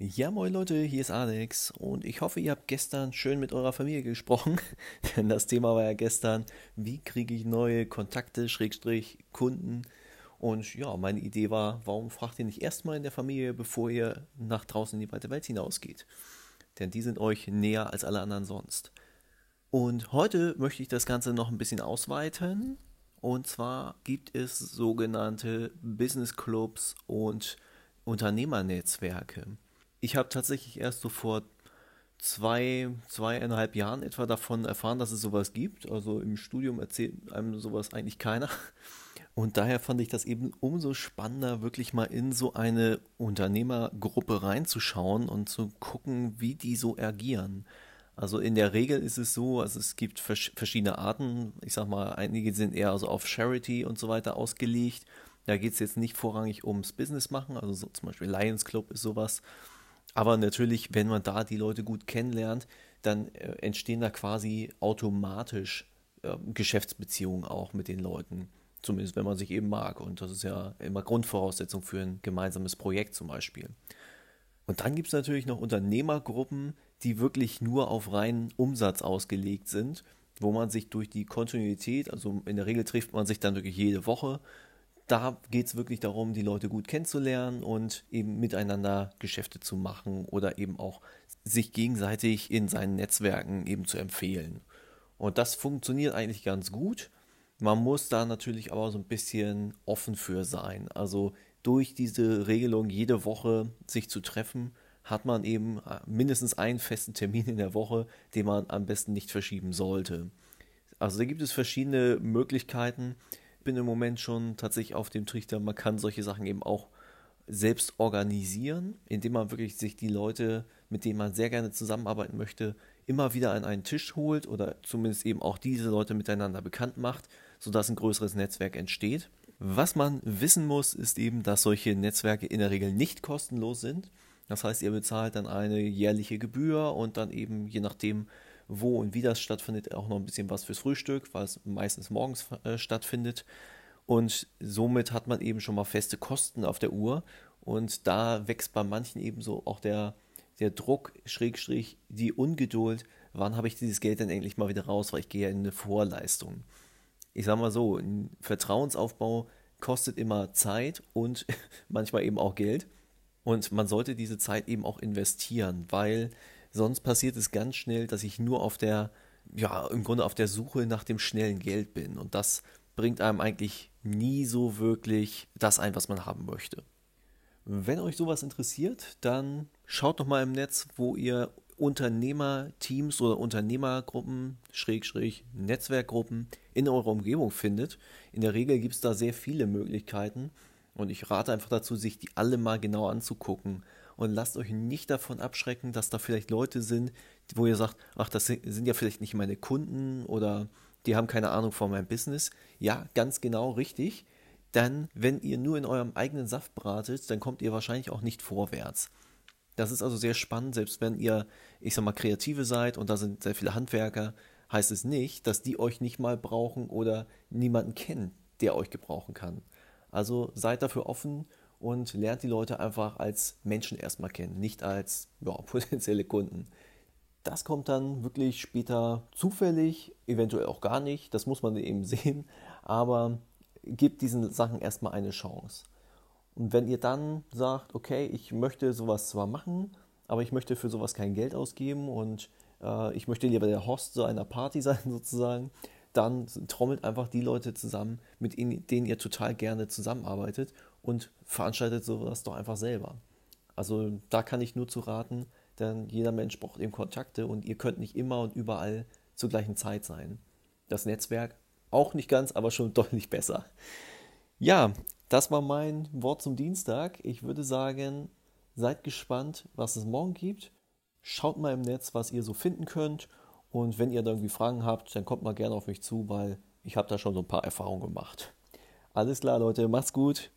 Ja, moin Leute, hier ist Alex und ich hoffe, ihr habt gestern schön mit eurer Familie gesprochen, denn das Thema war ja gestern, wie kriege ich neue Kontakte, Schrägstrich, Kunden und ja, meine Idee war, warum fragt ihr nicht erstmal in der Familie, bevor ihr nach draußen in die weite Welt hinausgeht? Denn die sind euch näher als alle anderen sonst. Und heute möchte ich das Ganze noch ein bisschen ausweiten und zwar gibt es sogenannte Business Clubs und Unternehmernetzwerke ich habe tatsächlich erst so vor zwei, zweieinhalb Jahren etwa davon erfahren, dass es sowas gibt. Also im Studium erzählt einem sowas eigentlich keiner. Und daher fand ich das eben umso spannender, wirklich mal in so eine Unternehmergruppe reinzuschauen und zu gucken, wie die so agieren. Also in der Regel ist es so, also es gibt verschiedene Arten. Ich sag mal, einige sind eher also auf Charity und so weiter ausgelegt. Da geht es jetzt nicht vorrangig ums Business machen, also so zum Beispiel Lions Club ist sowas. Aber natürlich, wenn man da die Leute gut kennenlernt, dann äh, entstehen da quasi automatisch äh, Geschäftsbeziehungen auch mit den Leuten. Zumindest wenn man sich eben mag. Und das ist ja immer Grundvoraussetzung für ein gemeinsames Projekt zum Beispiel. Und dann gibt es natürlich noch Unternehmergruppen, die wirklich nur auf reinen Umsatz ausgelegt sind, wo man sich durch die Kontinuität, also in der Regel trifft man sich dann wirklich jede Woche, da geht es wirklich darum, die Leute gut kennenzulernen und eben miteinander Geschäfte zu machen oder eben auch sich gegenseitig in seinen Netzwerken eben zu empfehlen. Und das funktioniert eigentlich ganz gut. Man muss da natürlich aber so ein bisschen offen für sein. Also durch diese Regelung jede Woche sich zu treffen, hat man eben äh, mindestens einen festen Termin in der Woche, den man am besten nicht verschieben sollte. Also da gibt es verschiedene Möglichkeiten bin im Moment schon tatsächlich auf dem Trichter, man kann solche Sachen eben auch selbst organisieren, indem man wirklich sich die Leute, mit denen man sehr gerne zusammenarbeiten möchte, immer wieder an einen Tisch holt oder zumindest eben auch diese Leute miteinander bekannt macht, sodass ein größeres Netzwerk entsteht. Was man wissen muss, ist eben, dass solche Netzwerke in der Regel nicht kostenlos sind. Das heißt, ihr bezahlt dann eine jährliche Gebühr und dann eben, je nachdem, wo und wie das stattfindet, auch noch ein bisschen was fürs Frühstück, weil es meistens morgens äh, stattfindet. Und somit hat man eben schon mal feste Kosten auf der Uhr. Und da wächst bei manchen eben so auch der, der Druck, Schrägstrich, die Ungeduld, wann habe ich dieses Geld denn endlich mal wieder raus, weil ich gehe ja in eine Vorleistung. Ich sage mal so, ein Vertrauensaufbau kostet immer Zeit und manchmal eben auch Geld. Und man sollte diese Zeit eben auch investieren, weil Sonst passiert es ganz schnell, dass ich nur auf der, ja, im Grunde auf der Suche nach dem schnellen Geld bin. Und das bringt einem eigentlich nie so wirklich das ein, was man haben möchte. Wenn euch sowas interessiert, dann schaut doch mal im Netz, wo ihr Unternehmerteams oder Unternehmergruppen, Schrägstrich, Netzwerkgruppen in eurer Umgebung findet. In der Regel gibt es da sehr viele Möglichkeiten und ich rate einfach dazu, sich die alle mal genau anzugucken und lasst euch nicht davon abschrecken, dass da vielleicht Leute sind, wo ihr sagt, ach, das sind ja vielleicht nicht meine Kunden oder die haben keine Ahnung von meinem Business. Ja, ganz genau richtig. Dann, wenn ihr nur in eurem eigenen Saft bratet, dann kommt ihr wahrscheinlich auch nicht vorwärts. Das ist also sehr spannend, selbst wenn ihr, ich sag mal, Kreative seid und da sind sehr viele Handwerker, heißt es nicht, dass die euch nicht mal brauchen oder niemanden kennen, der euch gebrauchen kann. Also seid dafür offen und lernt die Leute einfach als Menschen erstmal kennen, nicht als ja, potenzielle Kunden. Das kommt dann wirklich später zufällig, eventuell auch gar nicht, das muss man eben sehen, aber gebt diesen Sachen erstmal eine Chance. Und wenn ihr dann sagt, okay, ich möchte sowas zwar machen, aber ich möchte für sowas kein Geld ausgeben und äh, ich möchte lieber der Host so einer Party sein sozusagen, dann trommelt einfach die Leute zusammen, mit denen ihr total gerne zusammenarbeitet und veranstaltet sowas doch einfach selber. Also da kann ich nur zu raten, denn jeder Mensch braucht eben Kontakte und ihr könnt nicht immer und überall zur gleichen Zeit sein. Das Netzwerk auch nicht ganz, aber schon deutlich besser. Ja, das war mein Wort zum Dienstag. Ich würde sagen, seid gespannt, was es morgen gibt. Schaut mal im Netz, was ihr so finden könnt. Und wenn ihr da irgendwie Fragen habt, dann kommt mal gerne auf mich zu, weil ich habe da schon so ein paar Erfahrungen gemacht. Alles klar, Leute, macht's gut.